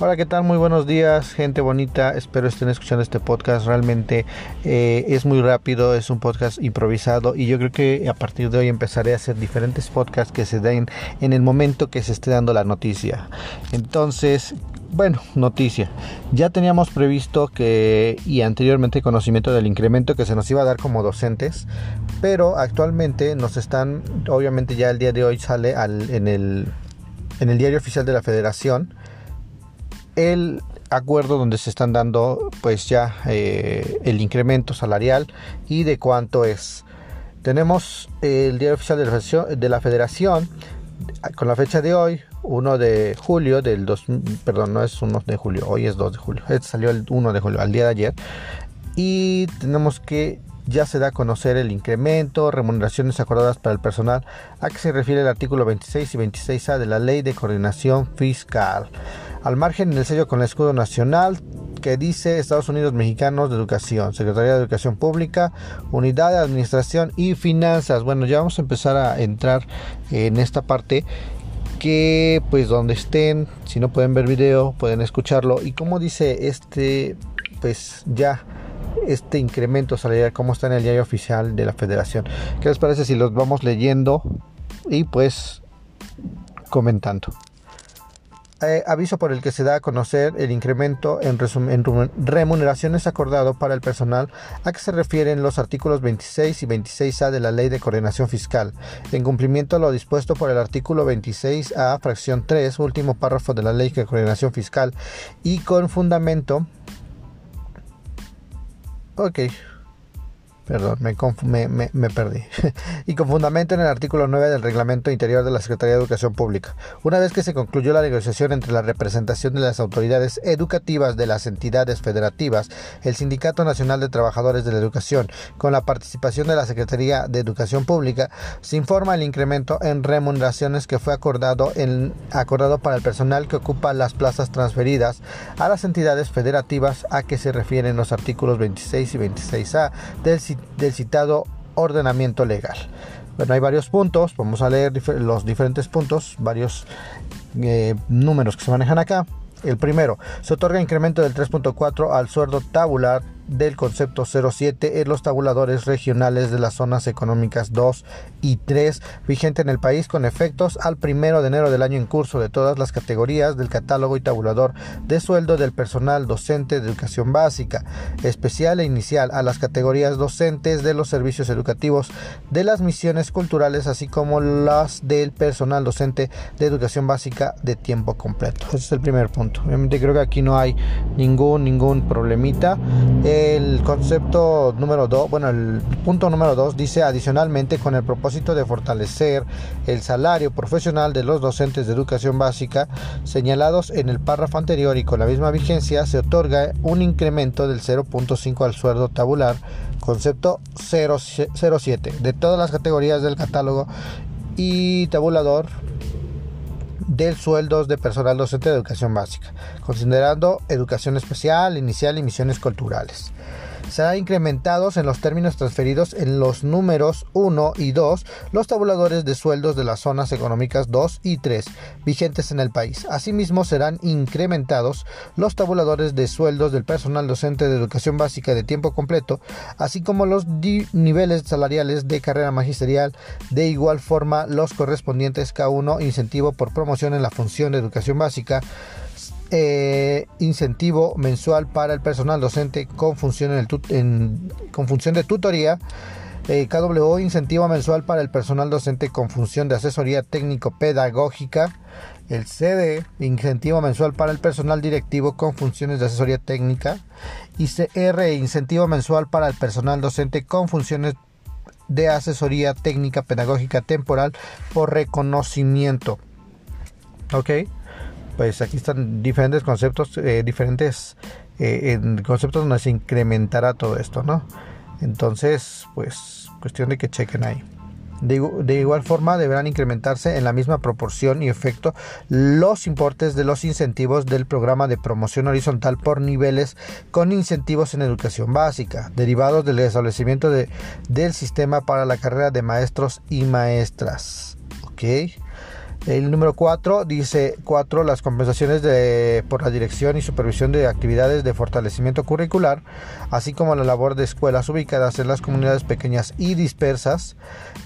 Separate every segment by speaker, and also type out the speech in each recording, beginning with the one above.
Speaker 1: Hola, ¿qué tal? Muy buenos días, gente bonita. Espero estén escuchando este podcast. Realmente eh, es muy rápido, es un podcast improvisado y yo creo que a partir de hoy empezaré a hacer diferentes podcasts que se den en el momento que se esté dando la noticia. Entonces, bueno, noticia. Ya teníamos previsto que y anteriormente conocimiento del incremento que se nos iba a dar como docentes, pero actualmente nos están, obviamente ya el día de hoy sale al, en el en el diario oficial de la Federación el acuerdo donde se están dando pues ya eh, el incremento salarial y de cuánto es. Tenemos el diario oficial de la, federación, con la fecha de hoy, 1 de julio del 2, perdón, no es 1 de julio, hoy es 2 de julio, este salió el 1 de julio, al día de ayer, y tenemos que ya se da a conocer el incremento, remuneraciones acordadas para el personal, a que se refiere el artículo 26 y 26A de la Ley de Coordinación Fiscal. Al margen en el sello con el escudo nacional que dice Estados Unidos Mexicanos de Educación, Secretaría de Educación Pública, Unidad de Administración y Finanzas. Bueno, ya vamos a empezar a entrar en esta parte que pues donde estén, si no pueden ver video, pueden escucharlo. Y como dice este, pues ya este incremento salarial, cómo está en el diario oficial de la federación. ¿Qué les parece si los vamos leyendo y pues comentando? Eh, aviso por el que se da a conocer el incremento en, remuneraciones acordado para el personal a que se refieren los artículos 26 y 26A de la Ley de Coordinación Fiscal, en cumplimiento a lo dispuesto por el artículo 26A, fracción 3, último párrafo de la Ley de Coordinación Fiscal, y con fundamento. Ok. Perdón, me, me, perdí. y con fundamento en el artículo 9 del Reglamento Interior de la Secretaría de Educación Pública. Una vez que se concluyó la negociación entre la representación de las autoridades educativas de las entidades federativas, el Sindicato Nacional de Trabajadores de la Educación, con la participación de la Secretaría de Educación Pública, se informa el incremento en remuneraciones que fue acordado, en, acordado para el personal que ocupa las plazas transferidas a las entidades federativas a que se refieren los artículos 26 y 26A del del citado ordenamiento legal. Bueno, hay varios puntos, vamos a leer los diferentes puntos, varios eh, números que se manejan acá. El primero, se otorga incremento del 3.4 al sueldo tabular del concepto 07 en los tabuladores regionales de las zonas económicas 2 y 3 vigente en el país con efectos al primero de enero del año en curso de todas las categorías del catálogo y tabulador de sueldo del personal docente de educación básica, especial e inicial a las categorías docentes de los servicios educativos de las misiones culturales así como las del personal docente de educación básica de tiempo completo. Ese es el primer punto. Obviamente creo que aquí no hay ningún ningún problemita. El concepto número 2, bueno, el punto número 2 dice adicionalmente con el propósito de fortalecer el salario profesional de los docentes de educación básica señalados en el párrafo anterior y con la misma vigencia se otorga un incremento del 0.5 al sueldo tabular, concepto 07 de todas las categorías del catálogo y tabulador del sueldos de personal docente de educación básica, considerando educación especial, inicial y misiones culturales serán incrementados en los términos transferidos en los números 1 y 2 los tabuladores de sueldos de las zonas económicas 2 y 3 vigentes en el país. Asimismo serán incrementados los tabuladores de sueldos del personal docente de educación básica de tiempo completo, así como los niveles salariales de carrera magisterial, de igual forma los correspondientes K1 incentivo por promoción en la función de educación básica eh, incentivo mensual para el personal docente con función, en con función de tutoría. Eh, KWO, incentivo mensual para el personal docente con función de asesoría técnico-pedagógica. El CD, incentivo mensual para el personal directivo con funciones de asesoría técnica. Y CR, incentivo mensual para el personal docente con funciones de asesoría técnica pedagógica temporal por reconocimiento. ¿Ok? Pues aquí están diferentes conceptos, eh, diferentes eh, conceptos donde se incrementará todo esto, ¿no? Entonces, pues cuestión de que chequen ahí. De, igual forma, deberán incrementarse en la misma proporción y efecto los importes de los incentivos del programa de promoción horizontal por niveles con incentivos en educación básica, derivados del establecimiento de, del sistema para la carrera de maestros y maestras. ¿Ok? El número 4 dice 4 las compensaciones de, por la dirección y supervisión de actividades de fortalecimiento curricular, así como la labor de escuelas ubicadas en las comunidades pequeñas y dispersas,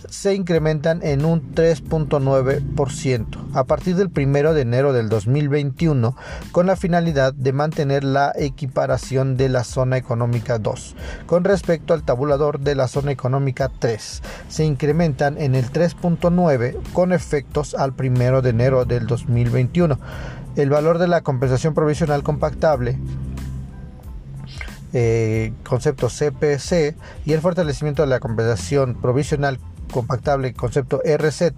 Speaker 1: se incrementan en un 3.9% a partir del 1 de enero del 2021 con la finalidad de mantener la equiparación de la zona económica 2 con respecto al tabulador de la zona económica 3. Se incrementan en el 3.9 con efectos al 1 de enero del 2021. El valor de la compensación provisional compactable eh, concepto CPC y el fortalecimiento de la compensación provisional compactable concepto RZ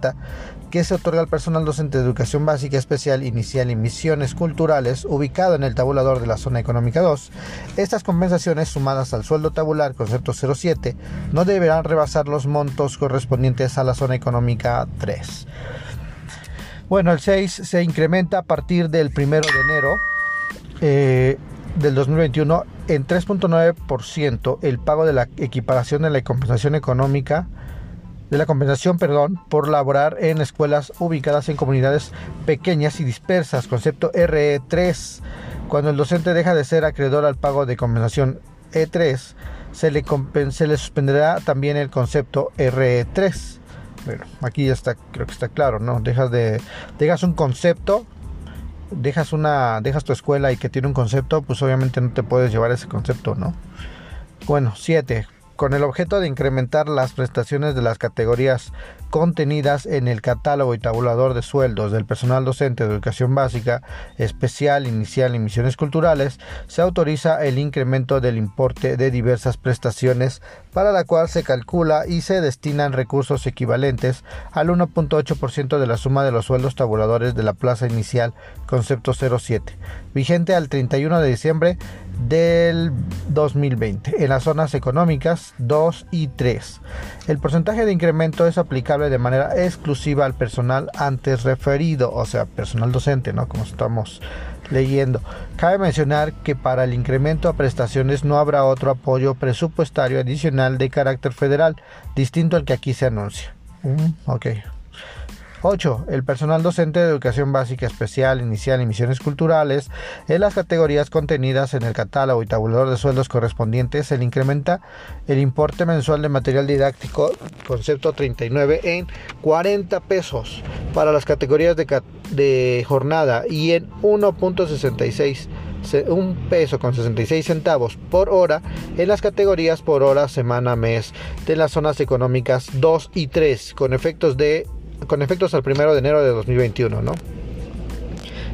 Speaker 1: que se otorga al personal docente de educación básica especial inicial y misiones culturales ubicado en el tabulador de la zona económica 2. Estas compensaciones sumadas al sueldo tabular concepto 07 no deberán rebasar los montos correspondientes a la zona económica 3. Bueno, el 6 se incrementa a partir del 1 de enero eh, del 2021 en 3.9% el pago de la equiparación de la compensación económica de la compensación, perdón, por laborar en escuelas ubicadas en comunidades pequeñas y dispersas, concepto RE3. Cuando el docente deja de ser acreedor al pago de compensación E3, se le, se le suspenderá también el concepto RE3. Bueno, aquí ya está, creo que está claro, ¿no? Dejas de, dejas un concepto, dejas una, dejas tu escuela y que tiene un concepto, pues obviamente no te puedes llevar ese concepto, ¿no? Bueno, 7 con el objeto de incrementar las prestaciones de las categorías contenidas en el catálogo y tabulador de sueldos del personal docente de educación básica, especial, inicial y misiones culturales, se autoriza el incremento del importe de diversas prestaciones para la cual se calcula y se destinan recursos equivalentes al 1.8% de la suma de los sueldos tabuladores de la plaza inicial concepto 07, vigente al 31 de diciembre del 2020 en las zonas económicas 2 y 3. El porcentaje de incremento es aplicable de manera exclusiva al personal antes referido, o sea, personal docente, ¿no? Como estamos leyendo. Cabe mencionar que para el incremento a prestaciones no habrá otro apoyo presupuestario adicional de carácter federal, distinto al que aquí se anuncia. Mm. 8. El personal docente de educación básica especial, inicial y misiones culturales, en las categorías contenidas en el catálogo y tabulador de sueldos correspondientes, se le incrementa el importe mensual de material didáctico, concepto 39, en 40 pesos para las categorías de, de jornada y en 1.66 un peso con 66 centavos por hora en las categorías por hora, semana, mes de las zonas económicas 2 y 3 con efectos de con efectos al primero de enero de 2021, ¿no?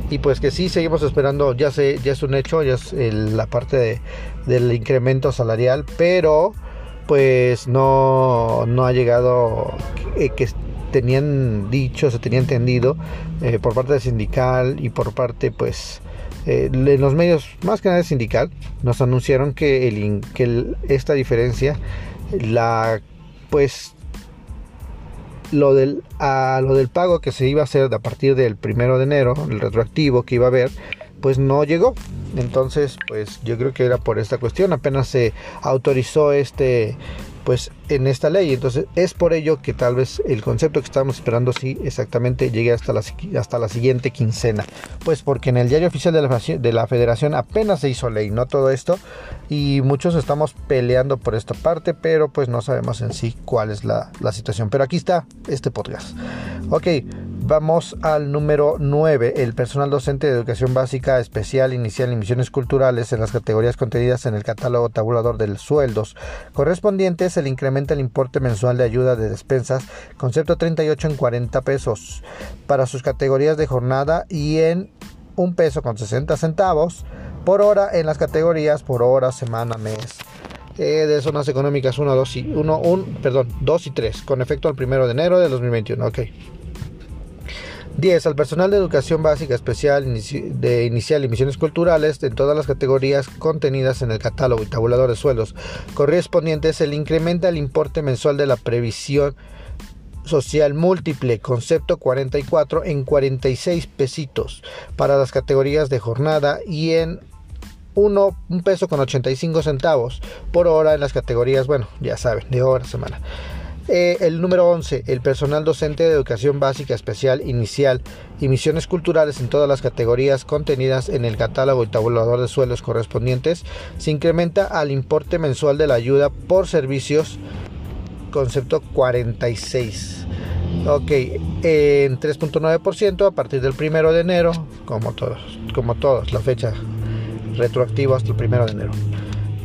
Speaker 1: Y pues que sí, seguimos esperando, ya, sé, ya es un hecho, ya es la parte del incremento salarial, pero pues no, no ha llegado eh, que tenían dicho, se tenía entendido eh, por parte del sindical y por parte pues eh, en los medios más que nada sindical nos anunciaron que, el, que esta diferencia la pues lo del, a lo del pago que se iba a hacer a partir del primero de enero, el retroactivo que iba a haber, pues no llegó. Entonces, pues yo creo que era por esta cuestión. Apenas se autorizó este pues en esta ley. Entonces es por ello que tal vez el concepto que estábamos esperando sí exactamente llegue hasta la, hasta la siguiente quincena. Pues porque en el diario oficial de la, de la federación apenas se hizo ley, no todo esto. Y muchos estamos peleando por esta parte, pero pues no sabemos en sí cuál es la, la situación. Pero aquí está este podcast. Ok, Vamos al número 9, el personal docente de educación básica, especial, inicial y misiones culturales en las categorías contenidas en el catálogo tabulador de sueldos correspondientes, se le incrementa el importe mensual de ayuda de despensas, concepto 38 en 40 pesos para sus categorías de jornada y en un peso con 60 centavos por hora en las categorías por hora, semana, mes. Eh, de zonas económicas 1, 2 y 1, 1, perdón, 2 y 3, con efecto al 1 de enero de 2021. Ok. 10. Al personal de educación básica especial de inicial y misiones culturales en todas las categorías contenidas en el catálogo y tabulador de sueldos correspondientes se le incrementa el importe mensual de la previsión social múltiple, concepto 44 en 46 pesitos para las categorías de jornada y en 1 un peso con 85 centavos por hora en las categorías, bueno, ya saben, de hora semana. Eh, el número 11, el personal docente de educación básica, especial, inicial y misiones culturales en todas las categorías contenidas en el catálogo y tabulador de sueldos correspondientes se incrementa al importe mensual de la ayuda por servicios, concepto 46. Ok, en 3.9% a partir del primero de enero, como todos, como todos, la fecha retroactiva hasta el primero de enero.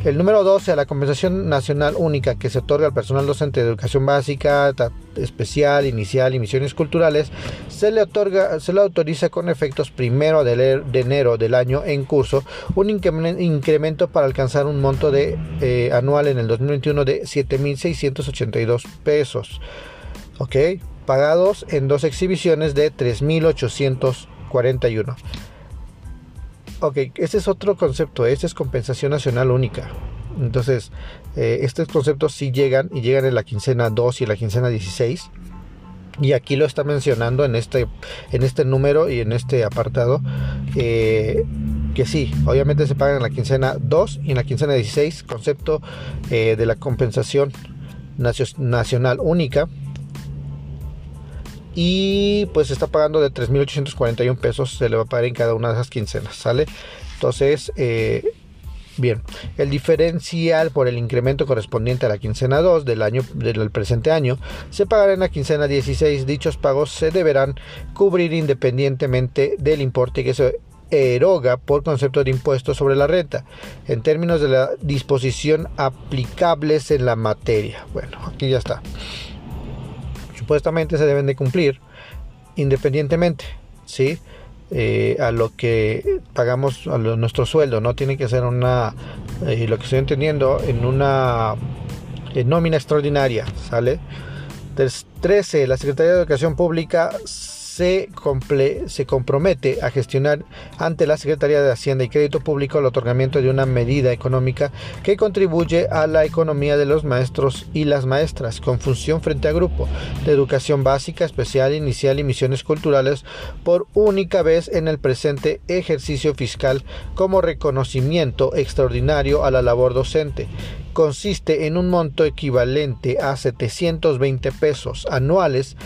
Speaker 1: El número 12, a la compensación nacional única que se otorga al personal docente de educación básica, especial, inicial y misiones culturales, se le otorga, se le autoriza con efectos primero de, enero del año en curso un incremento para alcanzar un monto de eh, anual en el 2021 de 7.682 pesos. ¿Ok? Pagados en dos exhibiciones de 3.841. Ok, ese es otro concepto, este es compensación nacional única. Entonces, eh, estos conceptos sí llegan y llegan en la quincena 2 y la quincena 16. Y aquí lo está mencionando en este, en este número y en este apartado. Eh, que sí, obviamente se pagan en la quincena 2 y en la quincena 16. Concepto eh, de la compensación nacional única y pues está pagando de 3.841 pesos, se le va a pagar en cada una de esas quincenas, ¿sale? Entonces, eh, bien, el diferencial por el incremento correspondiente a la quincena 2 del año del presente año se pagará en la quincena 16. Dichos pagos se deberán cubrir independientemente del importe que se eroga por concepto de impuesto sobre la renta, en términos de la disposición aplicables en la materia. Bueno, aquí ya está supuestamente se deben de cumplir independientemente, ¿sí? Eh, a lo que pagamos a nuestro sueldo, no tiene que ser una, eh, lo que estoy entendiendo, en una nómina extraordinaria, ¿sale? 13. La Secretaría de Educación Pública se, se compromete a gestionar ante la Secretaría de Hacienda y Crédito Público el otorgamiento de una medida económica que contribuye a la economía de los maestros y las maestras con función frente a grupo de educación básica, especial, inicial y misiones culturales por única vez en el presente ejercicio fiscal como reconocimiento extraordinario a la labor docente consiste en un monto equivalente a 720 pesos anuales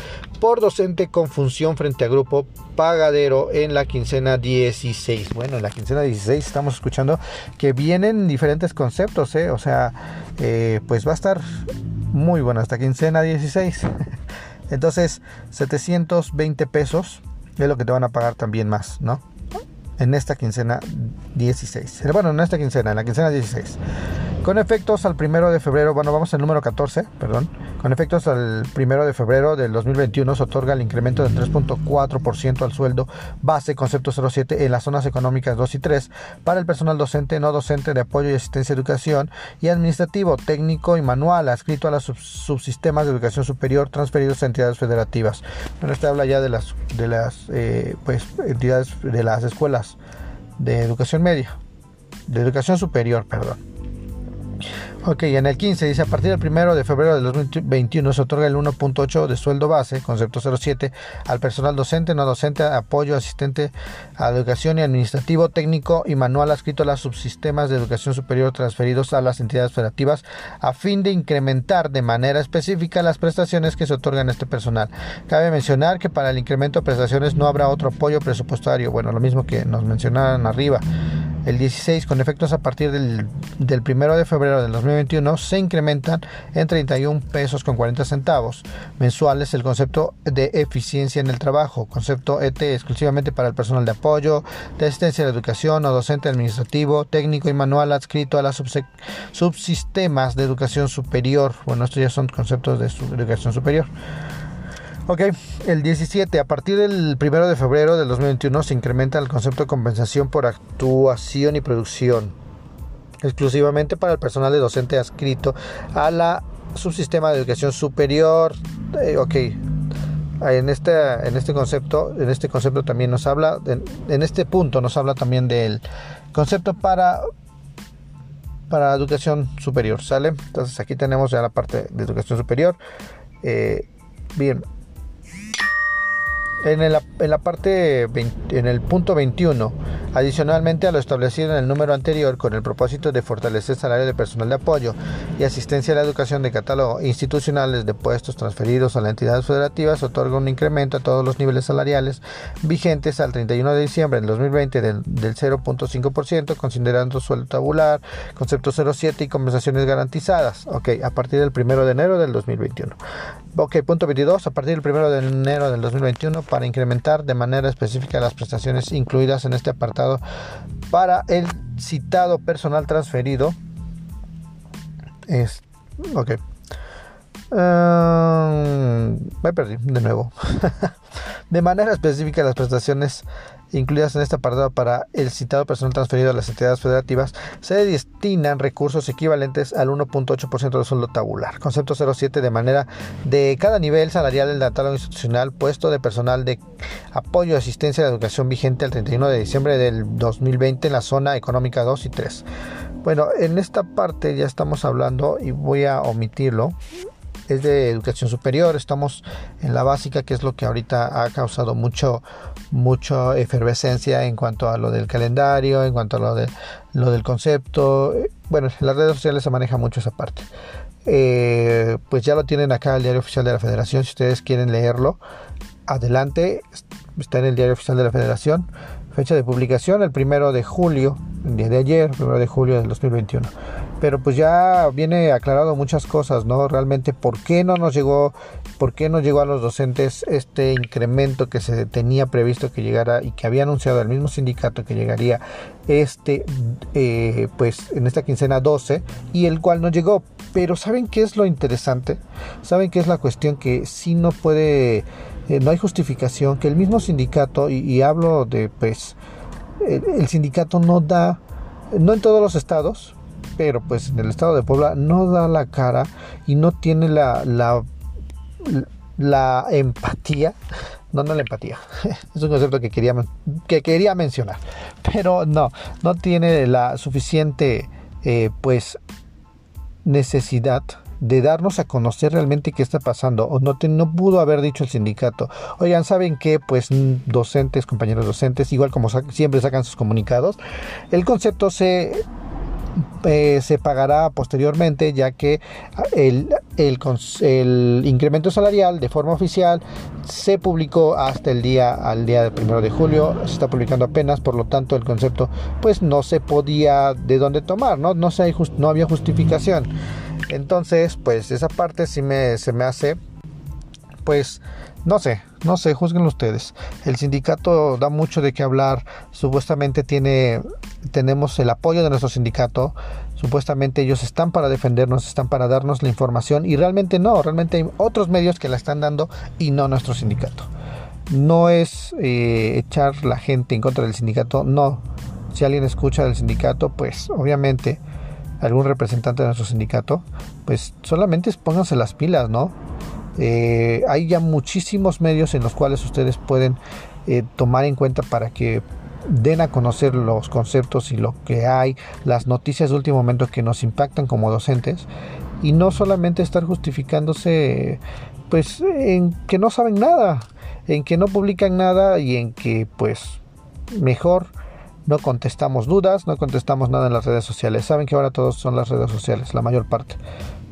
Speaker 1: por docente con función frente a grupo pagadero en la quincena 16. Bueno, en la quincena 16 estamos escuchando que vienen diferentes conceptos, ¿eh? o sea, eh, pues va a estar muy bueno esta quincena 16. Entonces, 720 pesos es lo que te van a pagar también más, ¿no? En esta quincena 16. Bueno, en esta quincena, en la quincena 16. Con efectos al primero de febrero, bueno, vamos al número 14, perdón. Con efectos al primero de febrero del 2021 se otorga el incremento del 3.4% al sueldo base concepto 07 en las zonas económicas 2 y 3 para el personal docente, no docente de apoyo y asistencia a educación y administrativo, técnico y manual adscrito a los subsistemas de educación superior transferidos a entidades federativas. Bueno, este habla ya de las, de las eh, pues, entidades de las escuelas de educación media, de educación superior, perdón. Ok, en el 15 dice a partir del 1 de febrero de 2021 se otorga el 1.8 de sueldo base, concepto 07, al personal docente, no docente, apoyo, asistente a educación y administrativo, técnico y manual adscrito a los subsistemas de educación superior transferidos a las entidades federativas a fin de incrementar de manera específica las prestaciones que se otorgan a este personal. Cabe mencionar que para el incremento de prestaciones no habrá otro apoyo presupuestario, bueno, lo mismo que nos mencionaron arriba. El 16, con efectos a partir del, del 1 de febrero del 2021, se incrementan en 31 pesos con 40 centavos mensuales el concepto de eficiencia en el trabajo, concepto ET exclusivamente para el personal de apoyo, de asistencia a la educación o docente administrativo, técnico y manual adscrito a los subsistemas de educación superior. Bueno, estos ya son conceptos de educación superior. Ok, el 17. A partir del 1 de febrero del 2021 se incrementa el concepto de compensación por actuación y producción, exclusivamente para el personal de docente adscrito a la subsistema de educación superior. Eh, ok, en este, en este concepto, en este concepto también nos habla, en, este punto nos habla también del concepto para para educación superior, ¿sale? Entonces aquí tenemos ya la parte de educación superior. Eh, bien, en, la parte en el punto 21 Adicionalmente a lo establecido en el número anterior con el propósito de fortalecer el salario de personal de apoyo y asistencia a la educación de catálogo institucionales de puestos transferidos a las entidades federativas, otorga un incremento a todos los niveles salariales vigentes al 31 de diciembre del 2020 del, del 0.5%, considerando sueldo tabular, concepto 07 y compensaciones garantizadas. Ok, a partir del 1 de enero del 2021. Ok, punto 22. A partir del 1 de enero del 2021 para incrementar de manera específica las prestaciones incluidas en este apartado para el citado personal transferido. Es, ok. Uh, me perdí de nuevo. de manera específica las prestaciones incluidas en este apartado para el citado personal transferido a las entidades federativas, se destinan recursos equivalentes al 1.8% del sueldo tabular. Concepto 07 de manera de cada nivel salarial del catálogo institucional puesto de personal de apoyo y asistencia de educación vigente al 31 de diciembre del 2020 en la zona económica 2 y 3. Bueno, en esta parte ya estamos hablando y voy a omitirlo es de educación superior, estamos en la básica, que es lo que ahorita ha causado mucho, mucha efervescencia en cuanto a lo del calendario, en cuanto a lo, de, lo del concepto. Bueno, en las redes sociales se maneja mucho esa parte. Eh, pues ya lo tienen acá el diario oficial de la federación, si ustedes quieren leerlo, adelante, está en el diario oficial de la federación. Fecha de publicación el primero de julio, el día de ayer, primero de julio del 2021 pero pues ya viene aclarado muchas cosas, ¿no? Realmente, ¿por qué no nos llegó, por qué no llegó a los docentes este incremento que se tenía previsto que llegara y que había anunciado el mismo sindicato que llegaría este, eh, pues en esta quincena 12 y el cual no llegó? Pero ¿saben qué es lo interesante? ¿Saben qué es la cuestión que si no puede, eh, no hay justificación, que el mismo sindicato, y, hablo de, pues, el sindicato no da, no en todos los estados, pero pues en el estado de Puebla no da la cara y no tiene la, la, empatía. No, no la empatía. Es un concepto que quería, que quería mencionar. Pero no, no tiene la suficiente eh, pues necesidad de darnos a conocer realmente qué está pasando o no, no pudo haber dicho el sindicato oigan saben que pues docentes compañeros docentes igual como siempre sacan sus comunicados el concepto se eh, se pagará posteriormente ya que el, el, incremento salarial de forma oficial se publicó hasta el día al día del primero de julio. Se está publicando apenas por lo tanto el concepto pues no se podía de dónde tomar no no, se, no había justificación. Entonces pues esa parte sí me, se me hace pues no sé, no sé, juzguen ustedes. El sindicato da mucho de qué hablar. Supuestamente tiene, tenemos el apoyo de nuestro sindicato. Supuestamente ellos están para defendernos, están para darnos la información y realmente no, realmente hay otros medios que la están dando y no nuestro sindicato. No es eh, echar la gente en contra del sindicato, no. Si alguien escucha del sindicato, pues obviamente algún representante de nuestro sindicato, pues solamente pónganse las pilas, ¿no? Eh, hay ya muchísimos medios en los cuales ustedes pueden eh, tomar en cuenta para que den a conocer los conceptos y lo que hay, las noticias de último momento que nos impactan como docentes y no solamente estar justificándose pues en que no saben nada, en que no publican nada y en que pues mejor no contestamos dudas, no contestamos nada en las redes sociales. Saben que ahora todos son las redes sociales, la mayor parte.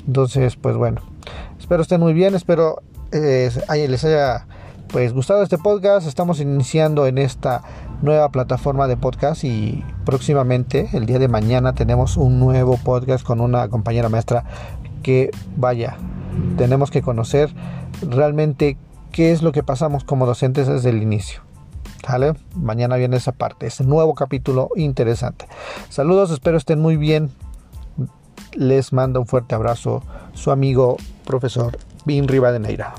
Speaker 1: Entonces, pues bueno, espero estén muy bien, espero eh, les haya pues gustado este podcast. Estamos iniciando en esta nueva plataforma de podcast y próximamente, el día de mañana, tenemos un nuevo podcast con una compañera maestra que vaya, tenemos que conocer realmente qué es lo que pasamos como docentes desde el inicio. ¿Vale? Mañana viene esa parte, ese nuevo capítulo interesante. Saludos, espero estén muy bien les manda un fuerte abrazo su amigo profesor Bin Rivadeneira.